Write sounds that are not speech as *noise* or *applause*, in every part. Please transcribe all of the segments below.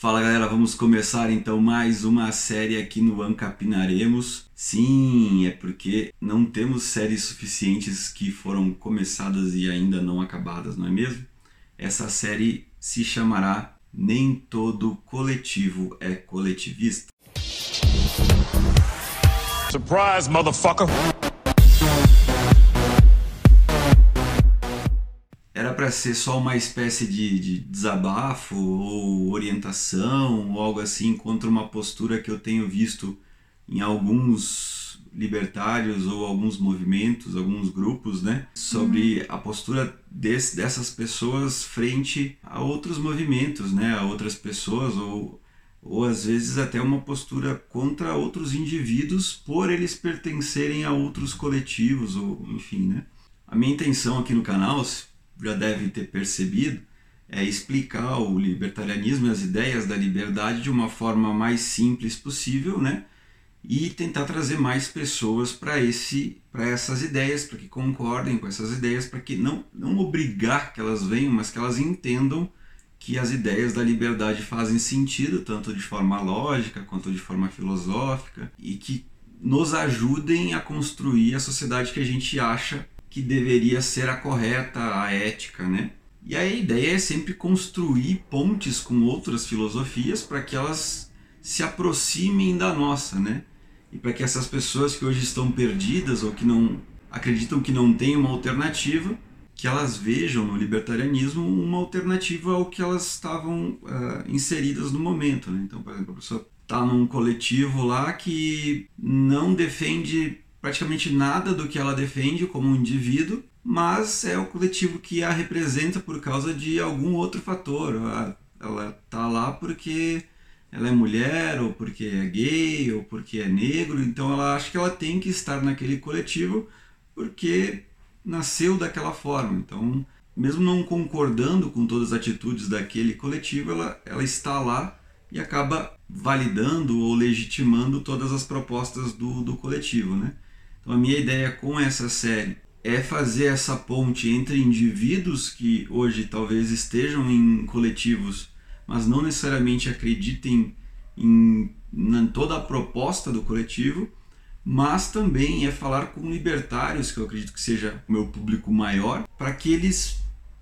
Fala galera, vamos começar então mais uma série aqui no Ancapinaremos. Sim, é porque não temos séries suficientes que foram começadas e ainda não acabadas, não é mesmo? Essa série se chamará Nem Todo Coletivo é Coletivista. Surprise, motherfucker! Para ser só uma espécie de, de, desabafo ou orientação ou algo assim contra uma postura que eu tenho visto em alguns libertários ou alguns movimentos, alguns grupos, né, sobre uhum. a postura desse, dessas pessoas frente a outros movimentos, né, a outras pessoas ou ou às vezes até uma postura contra outros indivíduos por eles pertencerem a outros coletivos ou enfim, né? A minha intenção aqui no canal, já devem ter percebido, é explicar o libertarianismo e as ideias da liberdade de uma forma mais simples possível, né? E tentar trazer mais pessoas para esse para essas ideias, para que concordem com essas ideias, para que não não obrigar que elas venham, mas que elas entendam que as ideias da liberdade fazem sentido, tanto de forma lógica quanto de forma filosófica, e que nos ajudem a construir a sociedade que a gente acha que deveria ser a correta, a ética, né? E a ideia é sempre construir pontes com outras filosofias para que elas se aproximem da nossa, né? E para que essas pessoas que hoje estão perdidas ou que não acreditam que não tem uma alternativa, que elas vejam no libertarianismo uma alternativa ao que elas estavam uh, inseridas no momento. Né? Então, por exemplo, a pessoa está num coletivo lá que não defende praticamente nada do que ela defende como um indivíduo, mas é o coletivo que a representa por causa de algum outro fator. Ela está lá porque ela é mulher, ou porque é gay, ou porque é negro, então ela acha que ela tem que estar naquele coletivo porque nasceu daquela forma. Então, mesmo não concordando com todas as atitudes daquele coletivo, ela, ela está lá e acaba validando ou legitimando todas as propostas do, do coletivo, né? Então, a minha ideia com essa série é fazer essa ponte entre indivíduos que hoje talvez estejam em coletivos, mas não necessariamente acreditem em, em toda a proposta do coletivo, mas também é falar com libertários, que eu acredito que seja o meu público maior, para que eles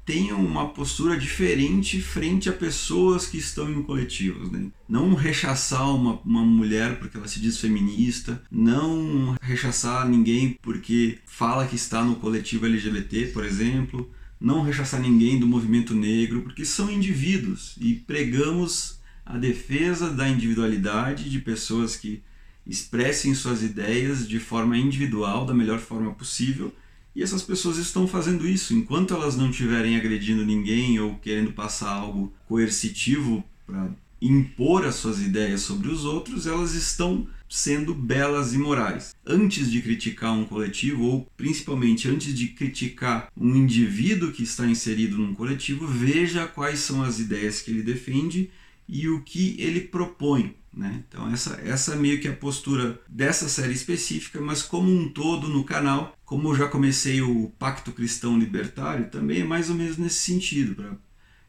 tenham uma postura diferente frente a pessoas que estão em coletivos. Né? Não rechaçar uma, uma mulher porque ela se diz feminista, não rechaçar ninguém porque fala que está no coletivo LGBT, por exemplo, não rechaçar ninguém do movimento negro, porque são indivíduos e pregamos a defesa da individualidade de pessoas que expressem suas ideias de forma individual, da melhor forma possível e essas pessoas estão fazendo isso. Enquanto elas não estiverem agredindo ninguém ou querendo passar algo coercitivo para impor as suas ideias sobre os outros, elas estão sendo belas e morais. Antes de criticar um coletivo, ou principalmente antes de criticar um indivíduo que está inserido num coletivo, veja quais são as ideias que ele defende e o que ele propõe. Né? Então essa, essa meio que é a postura dessa série específica, mas como um todo no canal, como eu já comecei o Pacto Cristão Libertário, também é mais ou menos nesse sentido, para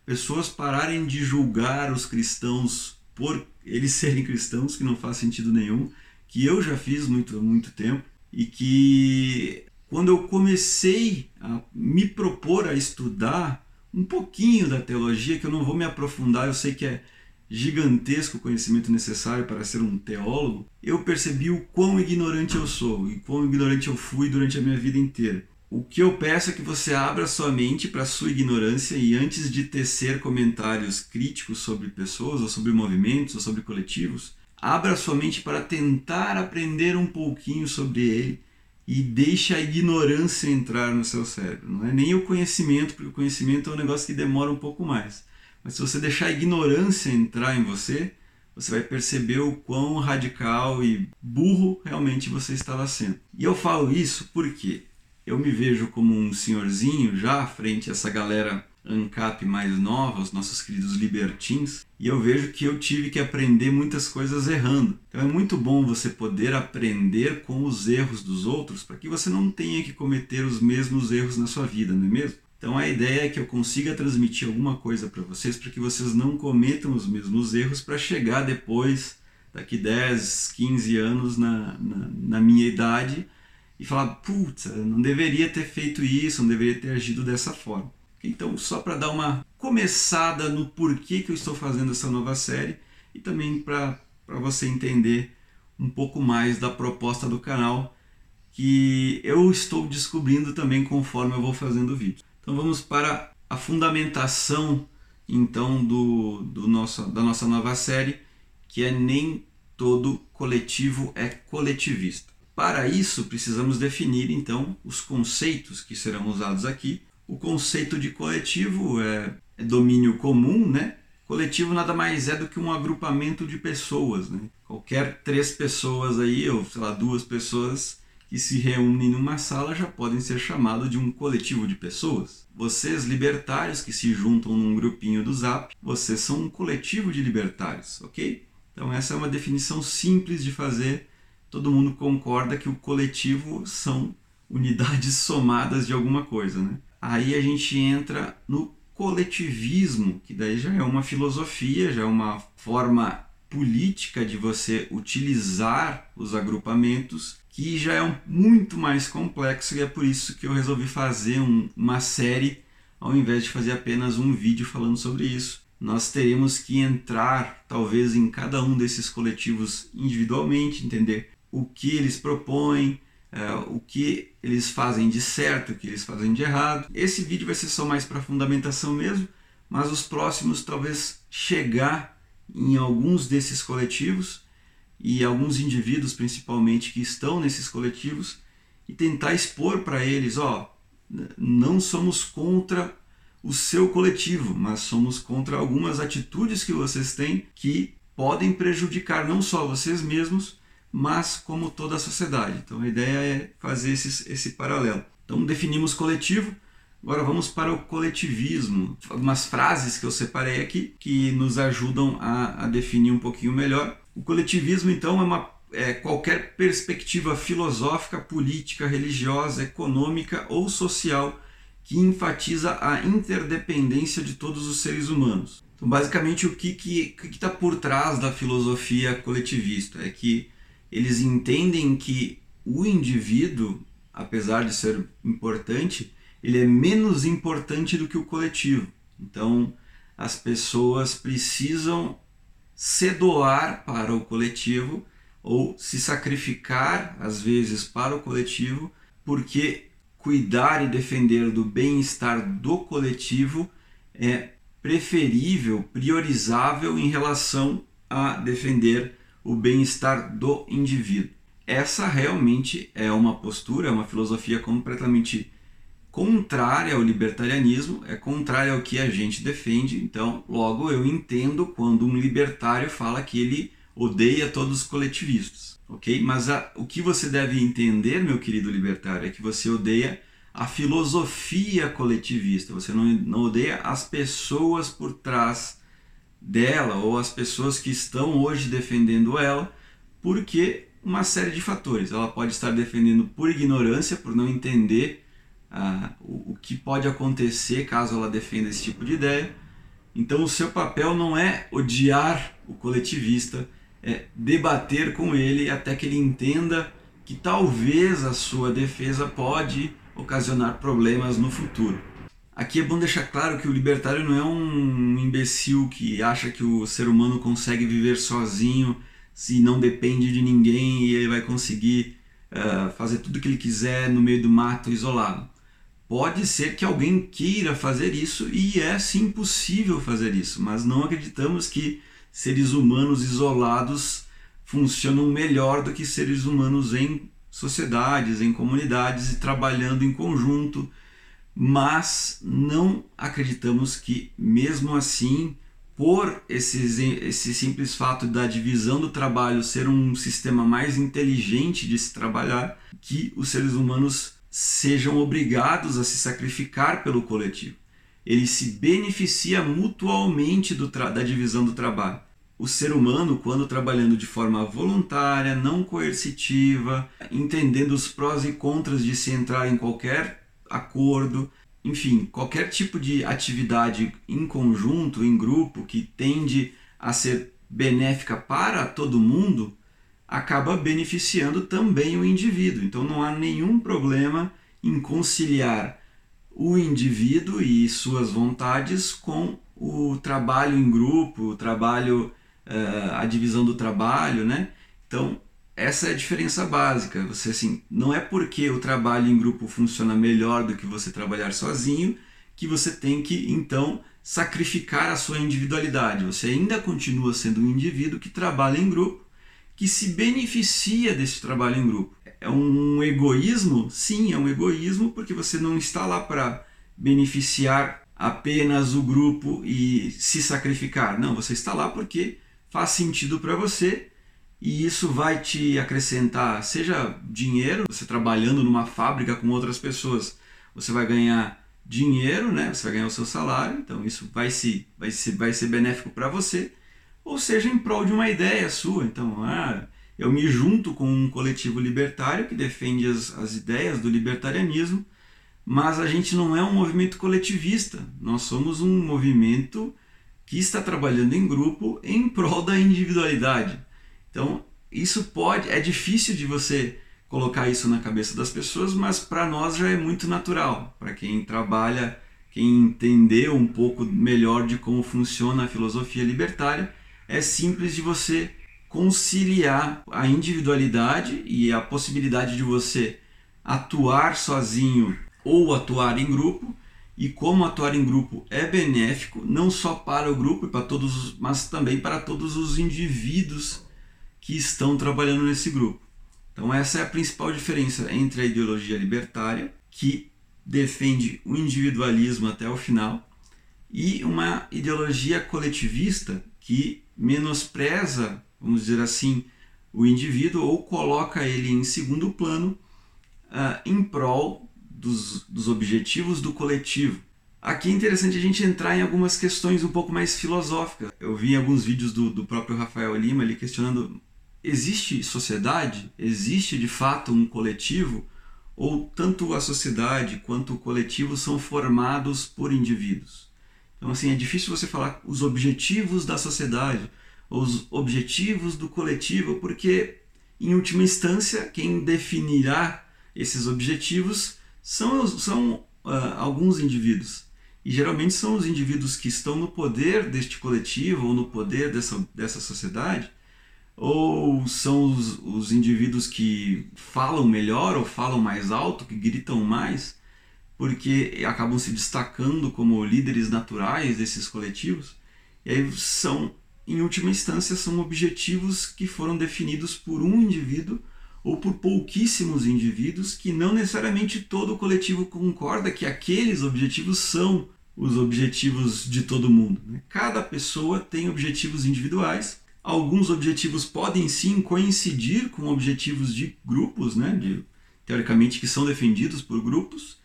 pessoas pararem de julgar os cristãos por eles *laughs* serem cristãos, que não faz sentido nenhum, que eu já fiz muito muito tempo, e que quando eu comecei a me propor a estudar um pouquinho da teologia, que eu não vou me aprofundar, eu sei que é gigantesco conhecimento necessário para ser um teólogo, eu percebi o quão ignorante eu sou e quão ignorante eu fui durante a minha vida inteira. O que eu peço é que você abra sua mente para sua ignorância e antes de tecer comentários críticos sobre pessoas, ou sobre movimentos, ou sobre coletivos, abra sua mente para tentar aprender um pouquinho sobre ele e deixe a ignorância entrar no seu cérebro. Não é nem o conhecimento, porque o conhecimento é um negócio que demora um pouco mais. Mas se você deixar a ignorância entrar em você, você vai perceber o quão radical e burro realmente você estava sendo. E eu falo isso porque eu me vejo como um senhorzinho já frente a essa galera ANCAP mais nova, os nossos queridos libertins, e eu vejo que eu tive que aprender muitas coisas errando. Então é muito bom você poder aprender com os erros dos outros para que você não tenha que cometer os mesmos erros na sua vida, não é mesmo? Então a ideia é que eu consiga transmitir alguma coisa para vocês para que vocês não cometam os mesmos erros para chegar depois, daqui 10, 15 anos na, na, na minha idade e falar, putz, não deveria ter feito isso, não deveria ter agido dessa forma. Então, só para dar uma começada no porquê que eu estou fazendo essa nova série e também para você entender um pouco mais da proposta do canal que eu estou descobrindo também conforme eu vou fazendo o vídeo. Então vamos para a fundamentação então do, do nosso, da nossa nova série, que é nem todo coletivo é coletivista. Para isso precisamos definir então os conceitos que serão usados aqui. O conceito de coletivo é, é domínio comum, né? Coletivo nada mais é do que um agrupamento de pessoas, né? Qualquer três pessoas aí, ou sei lá, duas pessoas que se reúnem numa sala já podem ser chamados de um coletivo de pessoas. Vocês, libertários que se juntam num grupinho do Zap, vocês são um coletivo de libertários, ok? Então, essa é uma definição simples de fazer. Todo mundo concorda que o coletivo são unidades *laughs* somadas de alguma coisa, né? Aí a gente entra no coletivismo, que daí já é uma filosofia, já é uma forma política de você utilizar os agrupamentos que já é um, muito mais complexo e é por isso que eu resolvi fazer um, uma série ao invés de fazer apenas um vídeo falando sobre isso. Nós teremos que entrar, talvez, em cada um desses coletivos individualmente, entender o que eles propõem, é, o que eles fazem de certo, o que eles fazem de errado. Esse vídeo vai ser só mais para fundamentação mesmo, mas os próximos talvez chegar em alguns desses coletivos e alguns indivíduos principalmente que estão nesses coletivos e tentar expor para eles, ó, não somos contra o seu coletivo, mas somos contra algumas atitudes que vocês têm que podem prejudicar não só vocês mesmos, mas como toda a sociedade. Então a ideia é fazer esse, esse paralelo. Então definimos coletivo, agora vamos para o coletivismo. Algumas frases que eu separei aqui que nos ajudam a, a definir um pouquinho melhor. O coletivismo, então, é, uma, é qualquer perspectiva filosófica, política, religiosa, econômica ou social que enfatiza a interdependência de todos os seres humanos. Então, basicamente, o que está que, que tá por trás da filosofia coletivista é que eles entendem que o indivíduo, apesar de ser importante, ele é menos importante do que o coletivo. Então, as pessoas precisam se doar para o coletivo ou se sacrificar, às vezes, para o coletivo, porque cuidar e defender do bem-estar do coletivo é preferível, priorizável em relação a defender o bem-estar do indivíduo. Essa realmente é uma postura, é uma filosofia completamente contrária ao libertarianismo, é contrária ao que a gente defende. Então, logo eu entendo quando um libertário fala que ele odeia todos os coletivistas, ok? Mas a, o que você deve entender, meu querido libertário, é que você odeia a filosofia coletivista. Você não, não odeia as pessoas por trás dela ou as pessoas que estão hoje defendendo ela, porque uma série de fatores. Ela pode estar defendendo por ignorância, por não entender ah, o, o que pode acontecer caso ela defenda esse tipo de ideia. Então, o seu papel não é odiar o coletivista, é debater com ele até que ele entenda que talvez a sua defesa pode ocasionar problemas no futuro. Aqui é bom deixar claro que o libertário não é um imbecil que acha que o ser humano consegue viver sozinho se não depende de ninguém e ele vai conseguir uh, fazer tudo o que ele quiser no meio do mato isolado. Pode ser que alguém queira fazer isso e é sim possível fazer isso, mas não acreditamos que seres humanos isolados funcionam melhor do que seres humanos em sociedades, em comunidades e trabalhando em conjunto, mas não acreditamos que, mesmo assim, por esse, simples fato da divisão do trabalho ser um sistema mais inteligente de se trabalhar, que os seres humanos sejam obrigados a se sacrificar pelo coletivo. Ele se beneficia mutualmente da divisão do trabalho. O ser humano, quando trabalhando de forma voluntária, não coercitiva, entendendo os prós e contras de se entrar em qualquer acordo, enfim, qualquer tipo de atividade em conjunto, em grupo, que tende a ser benéfica para todo mundo, acaba beneficiando também o indivíduo. Então não há nenhum problema em conciliar o indivíduo e suas vontades com o trabalho em grupo, o trabalho, uh, a divisão do trabalho, né? Então essa é a diferença básica. Você assim, não é porque o trabalho em grupo funciona melhor do que você trabalhar sozinho que você tem que então sacrificar a sua individualidade. Você ainda continua sendo um indivíduo que trabalha em grupo, que se beneficia desse trabalho em grupo. É um egoísmo? Sim, é um egoísmo porque você não está lá para beneficiar apenas o grupo e se sacrificar. Não, você está lá porque faz sentido para você e isso vai te acrescentar, seja dinheiro, você trabalhando numa fábrica com outras pessoas, você vai ganhar dinheiro, né? Você vai ganhar o seu salário, então isso vai se vai ser vai ser benéfico para você, ou seja, em prol de uma ideia sua. Então, ah, eu me junto com um coletivo libertário que defende as, as ideias do libertarianismo, mas a gente não é um movimento coletivista. Nós somos um movimento que está trabalhando em grupo em prol da individualidade. Então, isso pode, é difícil de você colocar isso na cabeça das pessoas, mas para nós já é muito natural. Para quem trabalha, quem entendeu um pouco melhor de como funciona a filosofia libertária, é simples de você conciliar a individualidade e a possibilidade de você atuar sozinho ou atuar em grupo e como atuar em grupo é benéfico não só para o grupo e para todos, mas também para todos os indivíduos que estão trabalhando nesse grupo. Então, essa é a principal diferença entre a ideologia libertária, que defende o individualismo até o final, e uma ideologia coletivista que menospreza, vamos dizer assim, o indivíduo ou coloca ele em segundo plano uh, em prol dos, dos objetivos do coletivo. Aqui é interessante a gente entrar em algumas questões um pouco mais filosóficas. Eu vi alguns vídeos do, do próprio Rafael Lima ali questionando existe sociedade? Existe de fato um coletivo? Ou tanto a sociedade quanto o coletivo são formados por indivíduos? Então, assim, é difícil você falar os objetivos da sociedade, os objetivos do coletivo, porque, em última instância, quem definirá esses objetivos são, são uh, alguns indivíduos. E geralmente são os indivíduos que estão no poder deste coletivo ou no poder dessa, dessa sociedade ou são os, os indivíduos que falam melhor ou falam mais alto, que gritam mais, porque acabam se destacando como líderes naturais desses coletivos. E aí são, em última instância, são objetivos que foram definidos por um indivíduo ou por pouquíssimos indivíduos que não necessariamente todo o coletivo concorda que aqueles objetivos são os objetivos de todo mundo. Né? Cada pessoa tem objetivos individuais Alguns objetivos podem sim coincidir com objetivos de grupos, né, de, teoricamente que são defendidos por grupos,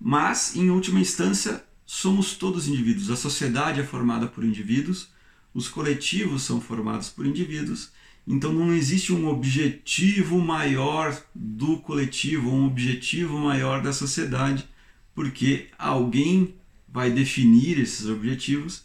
mas em última instância somos todos indivíduos. A sociedade é formada por indivíduos, os coletivos são formados por indivíduos, então não existe um objetivo maior do coletivo, um objetivo maior da sociedade, porque alguém vai definir esses objetivos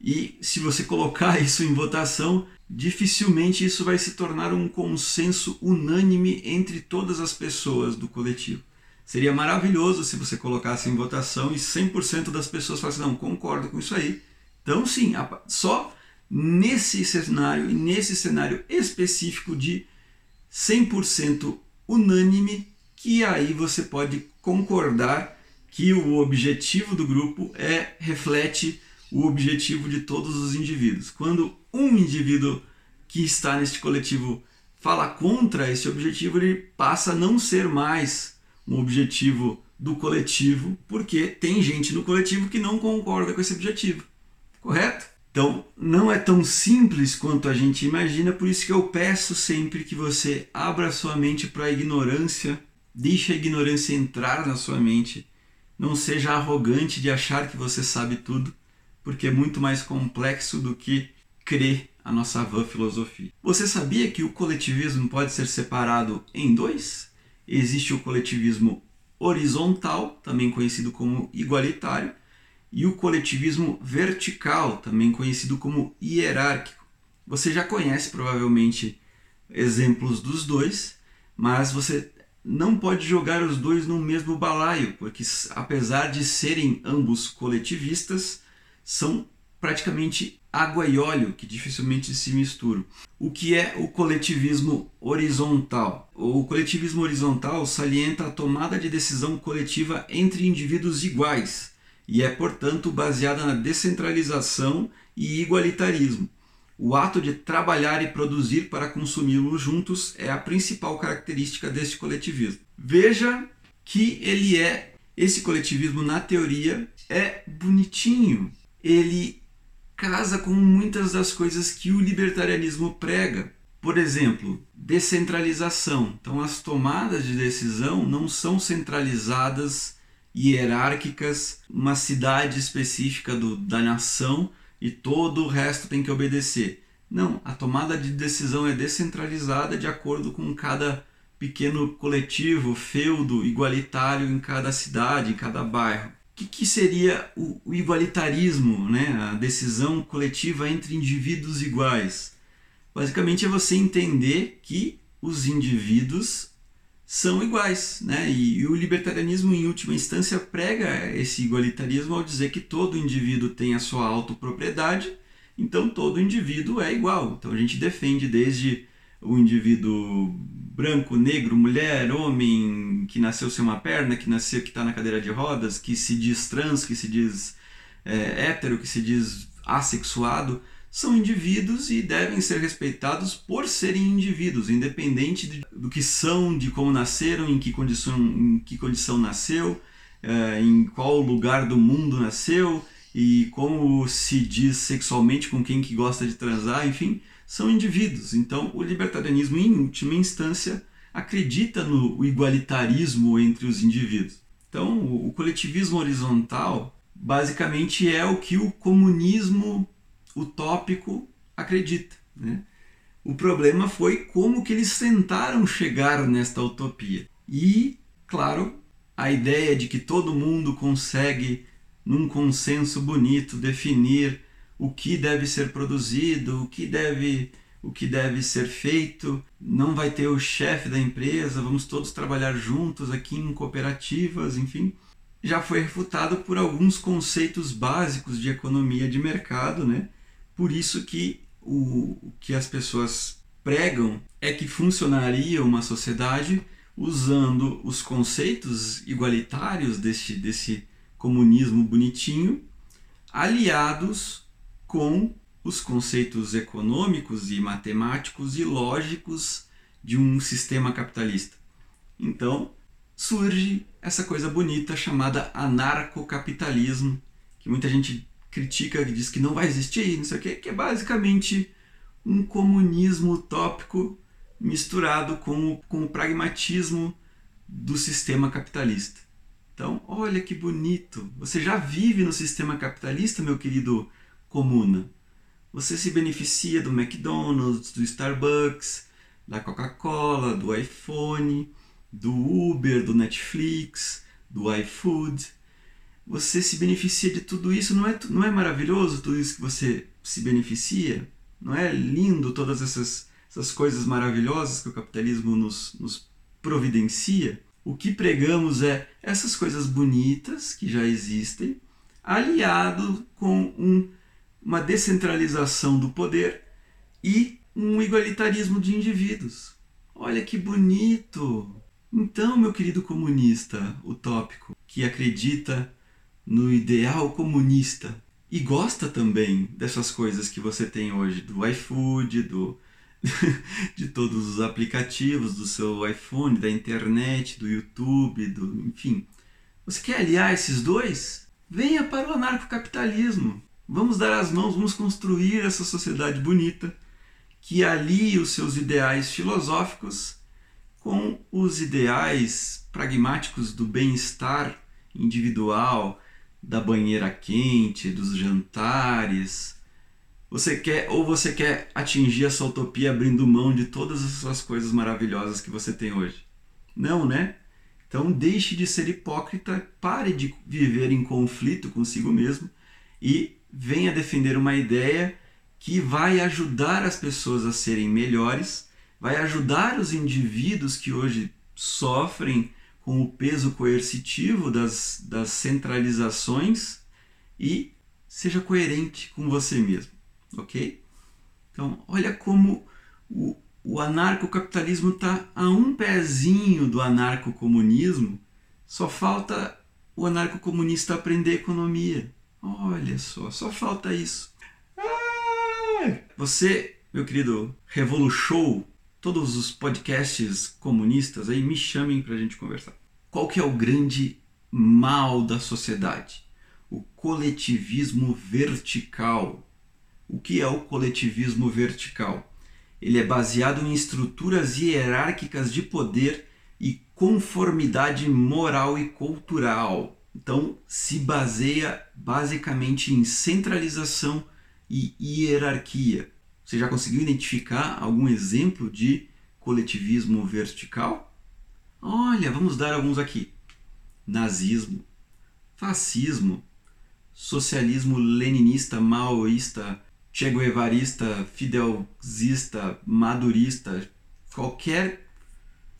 e se você colocar *laughs* isso em votação, dificilmente isso vai se tornar um consenso unânime entre todas as pessoas do coletivo. Seria maravilhoso se você colocasse em votação e 100% das pessoas falassem, não, concordo com isso aí. Então, sim, só nesse cenário e nesse cenário específico de 100% unânime que aí você pode concordar que o objetivo do grupo é reflete o objetivo de todos os indivíduos. Quando um indivíduo que está neste coletivo fala contra esse objetivo, ele passa a não ser mais um objetivo do coletivo, porque tem gente no coletivo que não concorda com esse objetivo. Correto? Então, não é tão simples quanto a gente imagina, por isso que eu peço sempre que você abra sua mente para a ignorância, deixe a ignorância entrar na sua mente, não seja arrogante de achar que você sabe tudo porque é muito mais complexo do que crer a nossa vã filosofia. Você sabia que o coletivismo pode ser separado em dois? Existe o coletivismo horizontal, também conhecido como igualitário, e o coletivismo vertical, também conhecido como hierárquico. Você já conhece provavelmente exemplos dos dois, mas você não pode jogar os dois no mesmo balaio, porque apesar de serem ambos coletivistas, são praticamente água e óleo que dificilmente se misturam. O que é o coletivismo horizontal? O coletivismo horizontal salienta a tomada de decisão coletiva entre indivíduos iguais e é, portanto, baseada na descentralização e igualitarismo. O ato de trabalhar e produzir para consumi-lo juntos é a principal característica deste coletivismo. Veja que ele é esse coletivismo na teoria é bonitinho. Ele casa com muitas das coisas que o libertarianismo prega. Por exemplo, descentralização. Então, as tomadas de decisão não são centralizadas, hierárquicas, uma cidade específica do, da nação e todo o resto tem que obedecer. Não, a tomada de decisão é descentralizada de acordo com cada pequeno coletivo, feudo, igualitário em cada cidade, em cada bairro que, que seria o, o igualitarismo, né? a decisão coletiva entre indivíduos iguais? Basicamente é você entender que os indivíduos são iguais, né? E, e, o libertarianismo, em última instância, prega esse igualitarismo ao dizer que todo indivíduo tem a sua autopropriedade, então todo indivíduo é igual. Então a gente defende desde o indivíduo branco, negro, mulher, homem, que nasceu sem uma perna, que nasceu que está na cadeira de rodas, que se diz trans, que se diz é, hétero, que se diz assexuado, são indivíduos e devem ser respeitados por serem indivíduos, independente de, do que são, de como nasceram, em que condição, em que condição nasceu, é, em qual lugar do mundo nasceu e como se diz sexualmente com quem que gosta de transar, enfim, são indivíduos. Então, o libertarianismo, em última instância, acredita no igualitarismo entre os indivíduos. Então, o coletivismo horizontal basicamente é o que o comunismo utópico acredita. Né? O problema foi como que eles tentaram chegar nesta utopia. E, claro, a ideia de que todo mundo consegue, num consenso bonito, definir o que deve ser produzido, o que deve o que deve ser feito, não vai ter o chefe da empresa, vamos todos trabalhar juntos aqui em cooperativas, enfim, já foi refutado por alguns conceitos básicos de economia de mercado, né? Por isso que o, o que as pessoas pregam é que funcionaria uma sociedade usando os conceitos igualitários desse, desse comunismo bonitinho, aliados com os conceitos econômicos e matemáticos e lógicos de um sistema capitalista. Então surge essa coisa bonita chamada anarcocapitalismo, que muita gente critica e diz que não vai existir, não sei o quê, que é basicamente um comunismo utópico misturado com o, com o pragmatismo do sistema capitalista. Então, olha que bonito! Você já vive no sistema capitalista, meu querido comuna. Você se beneficia do McDonald's, do Starbucks, da Coca-Cola, do iPhone, do Uber, do Netflix, do iFood. Você se beneficia de tudo isso. Não é, não é maravilhoso tudo isso que você se beneficia? Não é lindo todas essas, essas coisas maravilhosas que o capitalismo nos, nos providencia? O que pregamos é essas coisas bonitas que já existem, aliado com um uma descentralização do poder e um igualitarismo de indivíduos. Olha que bonito! Então, meu querido comunista utópico, que acredita no ideal comunista e gosta também dessas coisas que você tem hoje, do iFood, do, *laughs* de todos os aplicativos do seu iPhone, da internet, do YouTube, do, enfim. Você quer aliar esses dois? Venha para o anarcocapitalismo. Vamos dar as mãos, vamos construir essa sociedade bonita que alie os seus ideais filosóficos com os ideais pragmáticos do bem-estar individual, da banheira quente, dos jantares. Você quer ou você quer atingir essa utopia abrindo mão de todas essas coisas maravilhosas que você tem hoje? Não, né? Então deixe de ser hipócrita, pare de viver em conflito consigo mesmo e venha defender uma ideia que vai ajudar as pessoas a serem melhores, vai ajudar os indivíduos que hoje sofrem com o peso coercitivo das, das centralizações e seja coerente com você mesmo, ok? Então, olha como o, o anarcocapitalismo está a um pezinho do anarcocomunismo, só falta o anarcocomunista aprender economia. Olha só, só falta isso. Você, meu querido Revolution, todos os podcasts comunistas aí, me chamem para a gente conversar. Qual que é o grande mal da sociedade? O coletivismo vertical. O que é o coletivismo vertical? Ele é baseado em estruturas hierárquicas de poder e conformidade moral e cultural. Então, se baseia basicamente em centralização e hierarquia. Você já conseguiu identificar algum exemplo de coletivismo vertical? Olha, vamos dar alguns aqui: nazismo, fascismo, socialismo leninista, maoísta, Che Guevarista, fidelzista, madurista, qualquer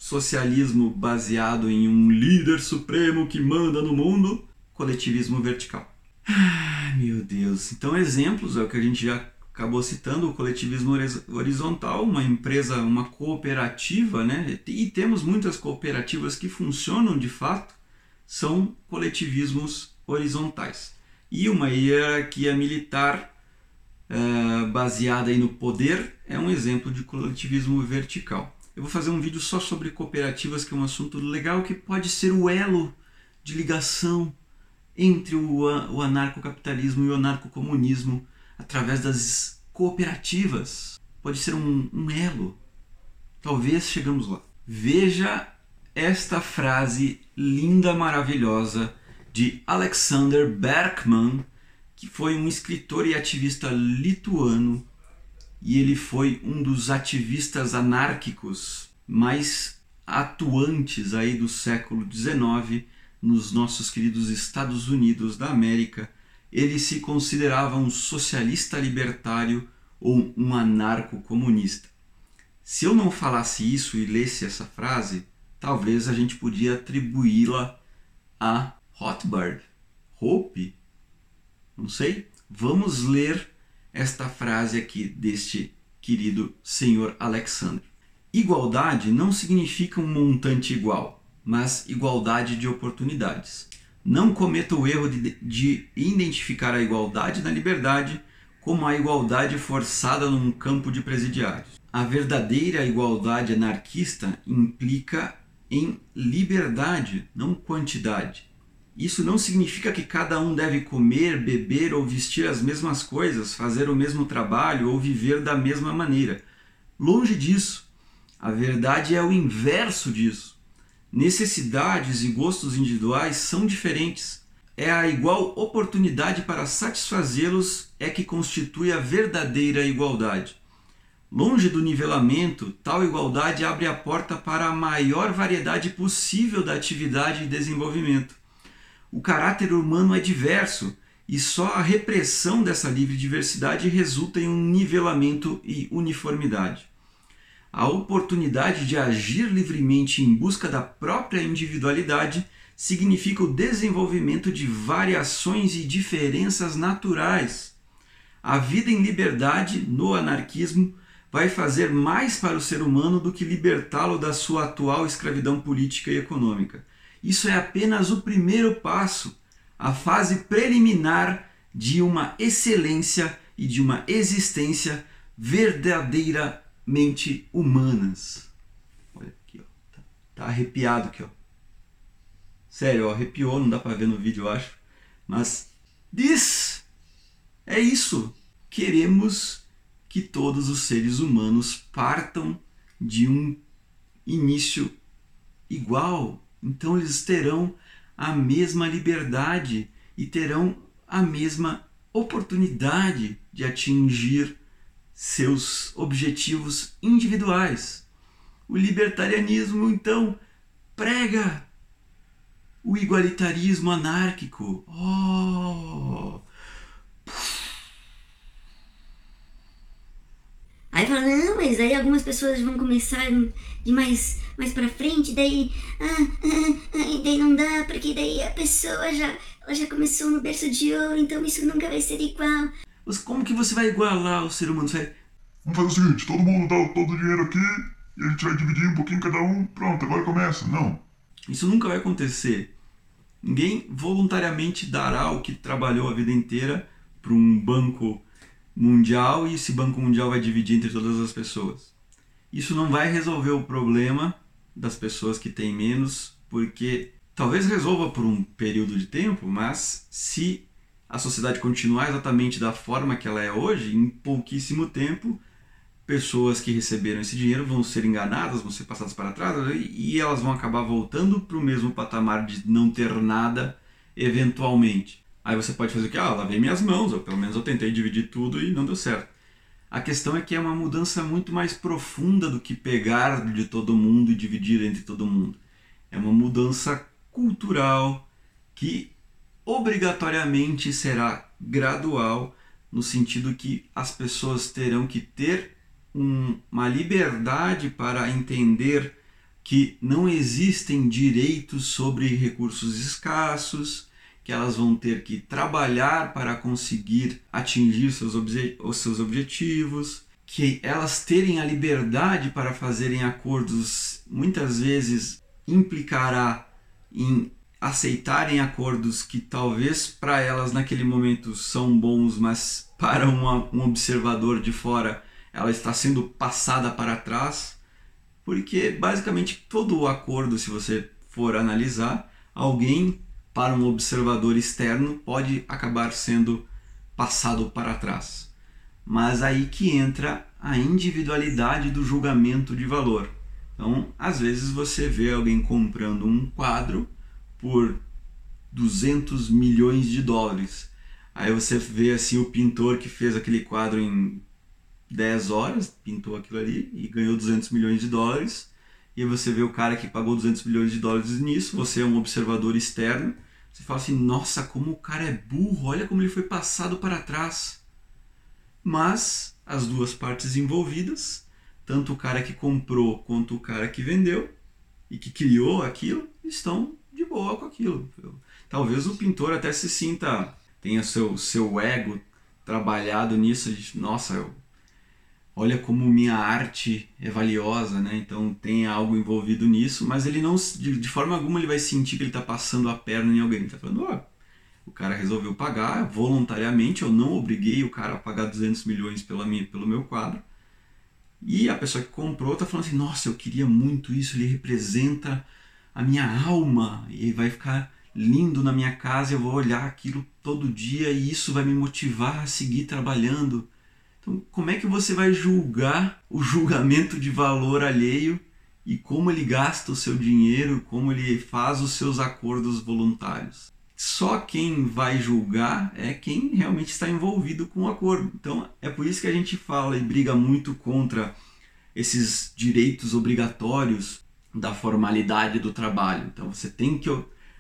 socialismo baseado em um líder supremo que manda no mundo, coletivismo vertical. Ah, meu Deus. Então, exemplos é o que a gente já acabou citando, o coletivismo horizontal, uma empresa, uma cooperativa, né? E temos muitas cooperativas que funcionam de fato, são coletivismos horizontais. E uma hierarquia militar uh, baseada no poder é um exemplo de coletivismo vertical. Eu vou fazer um vídeo só sobre cooperativas, que é um assunto legal que pode ser o elo de ligação entre o, o anarcocapitalismo e o anarcocomunismo através das cooperativas. Pode ser um, um elo. Talvez chegamos lá. Veja esta frase linda, maravilhosa de Alexander Berkman, que foi um escritor e ativista lituano e ele foi um dos ativistas anárquicos mais atuantes aí do século XIX nos nossos queridos Estados Unidos da América. Ele se considerava um socialista libertário ou um anarco-comunista. Se eu não falasse isso e lesse essa frase, talvez a gente podia atribuí-la a Rothbard, Hope, não sei. Vamos ler esta frase aqui deste querido senhor Alexandre. Igualdade não significa um montante igual, mas igualdade de oportunidades. Não cometa o erro de, de identificar a igualdade na liberdade como a igualdade forçada num campo de presidiários. A verdadeira igualdade anarquista implica em liberdade, não quantidade. Isso não significa que cada um deve comer, beber ou vestir as mesmas coisas, fazer o mesmo trabalho ou viver da mesma maneira. Longe disso. A verdade é o inverso disso. Necessidades e gostos individuais são diferentes. É a igual oportunidade para satisfazê-los é que constitui a verdadeira igualdade. Longe do nivelamento, tal igualdade abre a porta para a maior variedade possível da atividade e desenvolvimento. O caráter humano é diverso e só a repressão dessa livre diversidade resulta em um nivelamento e uniformidade. A oportunidade de agir livremente em busca da própria individualidade significa o desenvolvimento de variações e diferenças naturais. A vida em liberdade, no anarquismo, vai fazer mais para o ser humano do que libertá-lo da sua atual escravidão política e econômica. Isso é apenas o primeiro passo, a fase preliminar de uma excelência e de uma existência verdadeiramente humanas. Olha aqui, ó. Tá, tá arrepiado aqui, ó. Sério, ó, arrepiou, não dá para ver no vídeo, eu acho. Mas diz é isso. Queremos que todos os seres humanos partam de um início igual, então eles terão a mesma liberdade e terão a mesma oportunidade de atingir seus objetivos individuais. O libertarianismo, então, prega o igualitarismo anárquico. Oh! Aí fala, não, mas aí algumas pessoas vão começar de mais, mais pra frente, daí, ah, ah, ah, daí não dá, porque daí a pessoa já, ela já começou no berço de ouro, então isso nunca vai ser igual. Mas como que você vai igualar o ser humano? Você vai... Vamos fazer o seguinte, todo mundo dá todo o dinheiro aqui e a gente vai dividir um pouquinho cada um, pronto, agora começa. Não. Isso nunca vai acontecer. Ninguém voluntariamente dará o que trabalhou a vida inteira para um banco mundial e esse banco mundial vai dividir entre todas as pessoas. Isso não vai resolver o problema das pessoas que têm menos, porque talvez resolva por um período de tempo, mas se a sociedade continuar exatamente da forma que ela é hoje, em pouquíssimo tempo, pessoas que receberam esse dinheiro vão ser enganadas, vão ser passadas para trás e elas vão acabar voltando para o mesmo patamar de não ter nada eventualmente. Aí você pode fazer o que? Ah, lavei minhas mãos, ou pelo menos eu tentei dividir tudo e não deu certo. A questão é que é uma mudança muito mais profunda do que pegar de todo mundo e dividir entre todo mundo. É uma mudança cultural que obrigatoriamente será gradual, no sentido que as pessoas terão que ter um, uma liberdade para entender que não existem direitos sobre recursos escassos, que elas vão ter que trabalhar para conseguir atingir seus os seus objetivos, que elas terem a liberdade para fazerem acordos muitas vezes implicará em aceitarem acordos que talvez para elas naquele momento são bons, mas para uma, um observador de fora ela está sendo passada para trás, porque basicamente todo o acordo, se você for analisar, alguém para um observador externo pode acabar sendo passado para trás. Mas aí que entra a individualidade do julgamento de valor. Então, às vezes você vê alguém comprando um quadro por 200 milhões de dólares. Aí você vê assim o pintor que fez aquele quadro em 10 horas, pintou aquilo ali e ganhou 200 milhões de dólares. E você vê o cara que pagou 200 milhões de dólares nisso, você é um observador externo, você fala assim: nossa, como o cara é burro, olha como ele foi passado para trás. Mas as duas partes envolvidas, tanto o cara que comprou quanto o cara que vendeu e que criou aquilo, estão de boa com aquilo. Talvez o pintor até se sinta, tenha seu, seu ego trabalhado nisso, de, nossa, eu olha como minha arte é valiosa, né? Então tem algo envolvido nisso, mas ele não, de, de forma alguma, ele vai sentir que ele está passando a perna em alguém. Ele está falando, ó, o cara resolveu pagar voluntariamente, eu não obriguei o cara a pagar 200 milhões pela minha, pelo meu quadro. E a pessoa que comprou está falando assim, nossa, eu queria muito isso, ele representa a minha alma e vai ficar lindo na minha casa, eu vou olhar aquilo todo dia e isso vai me motivar a seguir trabalhando. Então, como é que você vai julgar o julgamento de valor alheio e como ele gasta o seu dinheiro, como ele faz os seus acordos voluntários? Só quem vai julgar é quem realmente está envolvido com o acordo. Então, é por isso que a gente fala e briga muito contra esses direitos obrigatórios da formalidade do trabalho. Então, você tem que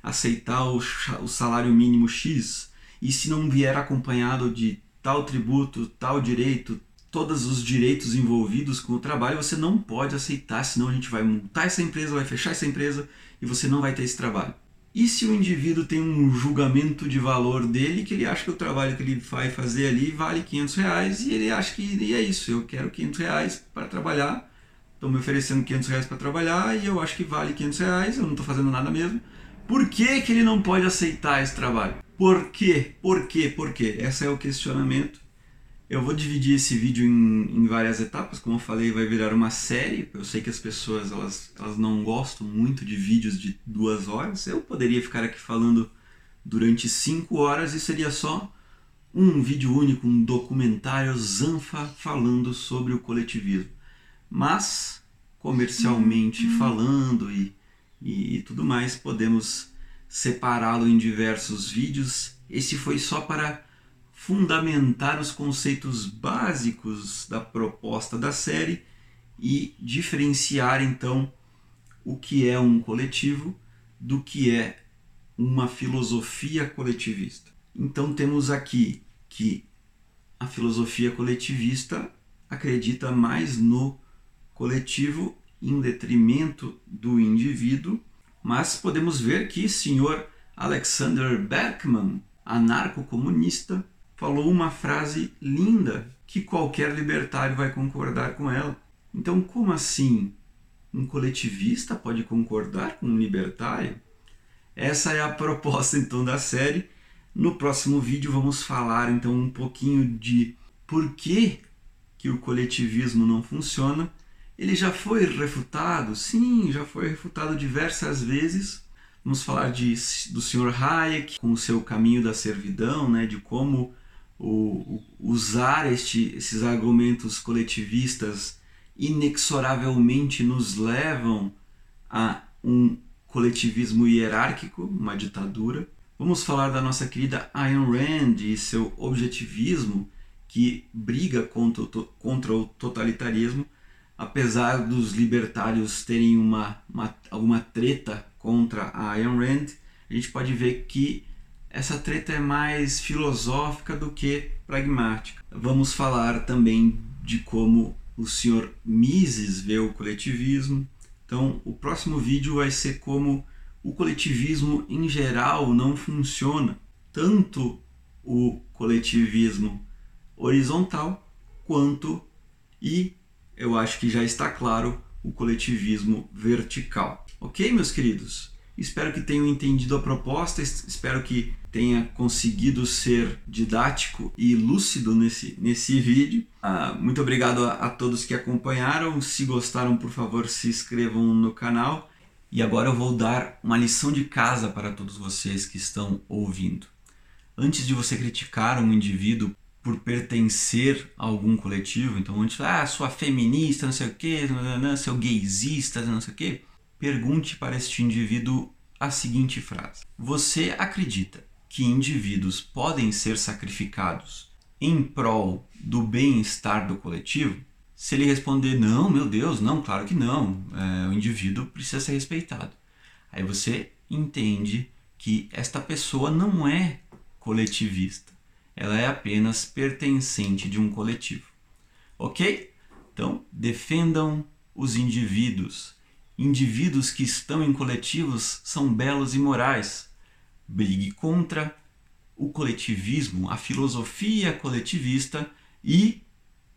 aceitar o salário mínimo X e se não vier acompanhado de tal tributo, tal direito, todos os direitos envolvidos com o trabalho, você não pode aceitar, senão a gente vai multar essa empresa, vai fechar essa empresa e você não vai ter esse trabalho. E se o indivíduo tem um julgamento de valor dele, que ele acha que o trabalho que ele vai fazer ali vale 500 reais e ele acha que e é isso, eu quero 500 reais para trabalhar, estão me oferecendo 500 reais para trabalhar e eu acho que vale 500 reais, eu não estou fazendo nada mesmo. Por que, que ele não pode aceitar esse trabalho? Por quê? Por quê? Por quê? Esse é o questionamento. Eu vou dividir esse vídeo em, em, várias etapas, como eu falei, vai virar uma série. Eu sei que as pessoas elas, elas não gostam muito de vídeos de duas horas. Eu poderia ficar aqui falando durante cinco horas e seria só um vídeo único, um documentário Zanfa falando sobre o coletivismo. Mas, comercialmente uhum. falando e, e, e tudo mais, podemos separá-lo em diversos vídeos. Esse foi só para fundamentar os conceitos básicos da proposta da série e diferenciar então o que é um coletivo do que é uma filosofia coletivista. Então temos aqui que a filosofia coletivista acredita mais no coletivo em detrimento do indivíduo, mas podemos ver que senhor Alexander Berkman, anarco-comunista, falou uma frase linda que qualquer libertário vai concordar com ela. Então, como assim um coletivista pode concordar com um libertário? Essa é a *laughs* proposta então da série. No próximo vídeo vamos falar então um pouquinho de por que, que o coletivismo não funciona. Ele já foi refutado, sim, já foi refutado diversas vezes. Vamos falar de, do Sr. Hayek com o seu caminho da servidão, né, de como o, o, usar este, esses argumentos coletivistas inexoravelmente nos levam a um coletivismo hierárquico, uma ditadura. Vamos falar da nossa querida Ayn Rand e seu objetivismo que briga contra, contra o totalitarismo, apesar dos libertários terem uma, uma, alguma treta contra a Ayn Rand, a gente pode ver que essa treta é mais filosófica do que pragmática. Vamos falar também de como o Sr. Mises vê o coletivismo. Então, o próximo vídeo vai ser como o coletivismo em geral não funciona. Tanto o coletivismo horizontal quanto e eu acho que já está claro o coletivismo vertical. Ok, meus queridos? Espero que tenham entendido a proposta, espero que tenha conseguido ser didático e lúcido nesse, nesse vídeo. Ah, muito obrigado a, a todos que acompanharam. Se gostaram, por favor, se inscrevam no canal. E agora eu vou dar uma lição de casa para todos vocês que estão ouvindo. Antes de você criticar um indivíduo por pertencer a algum coletivo, então antes, ah, sua feminista, não sei o que, seu gaysista, não sei o que, pergunte para este indivíduo a seguinte frase: Você acredita que indivíduos podem ser sacrificados em prol do bem-estar do coletivo? Se ele responder não, meu Deus, não, claro que não, é, o indivíduo precisa ser respeitado. Aí você entende que esta pessoa não é coletivista, ela é apenas pertencente de um coletivo. Ok? Então, defendam os indivíduos. Indivíduos que estão em coletivos são belos e morais brigue contra o coletivismo, a filosofia coletivista e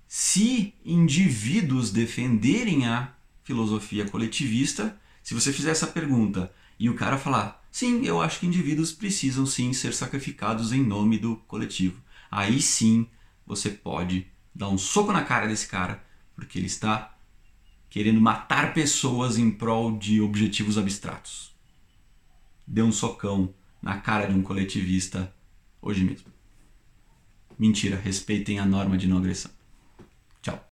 se indivíduos defenderem a filosofia coletivista, se você fizer essa pergunta e o cara falar, sim, eu acho que indivíduos precisam sim ser sacrificados em nome do coletivo, aí sim você pode dar um soco na cara desse cara, porque ele está querendo matar pessoas em prol de objetivos abstratos. Dê um socão na cara de um coletivista hoje mesmo. Mentira, respeitem a norma de não agressão. Tchau.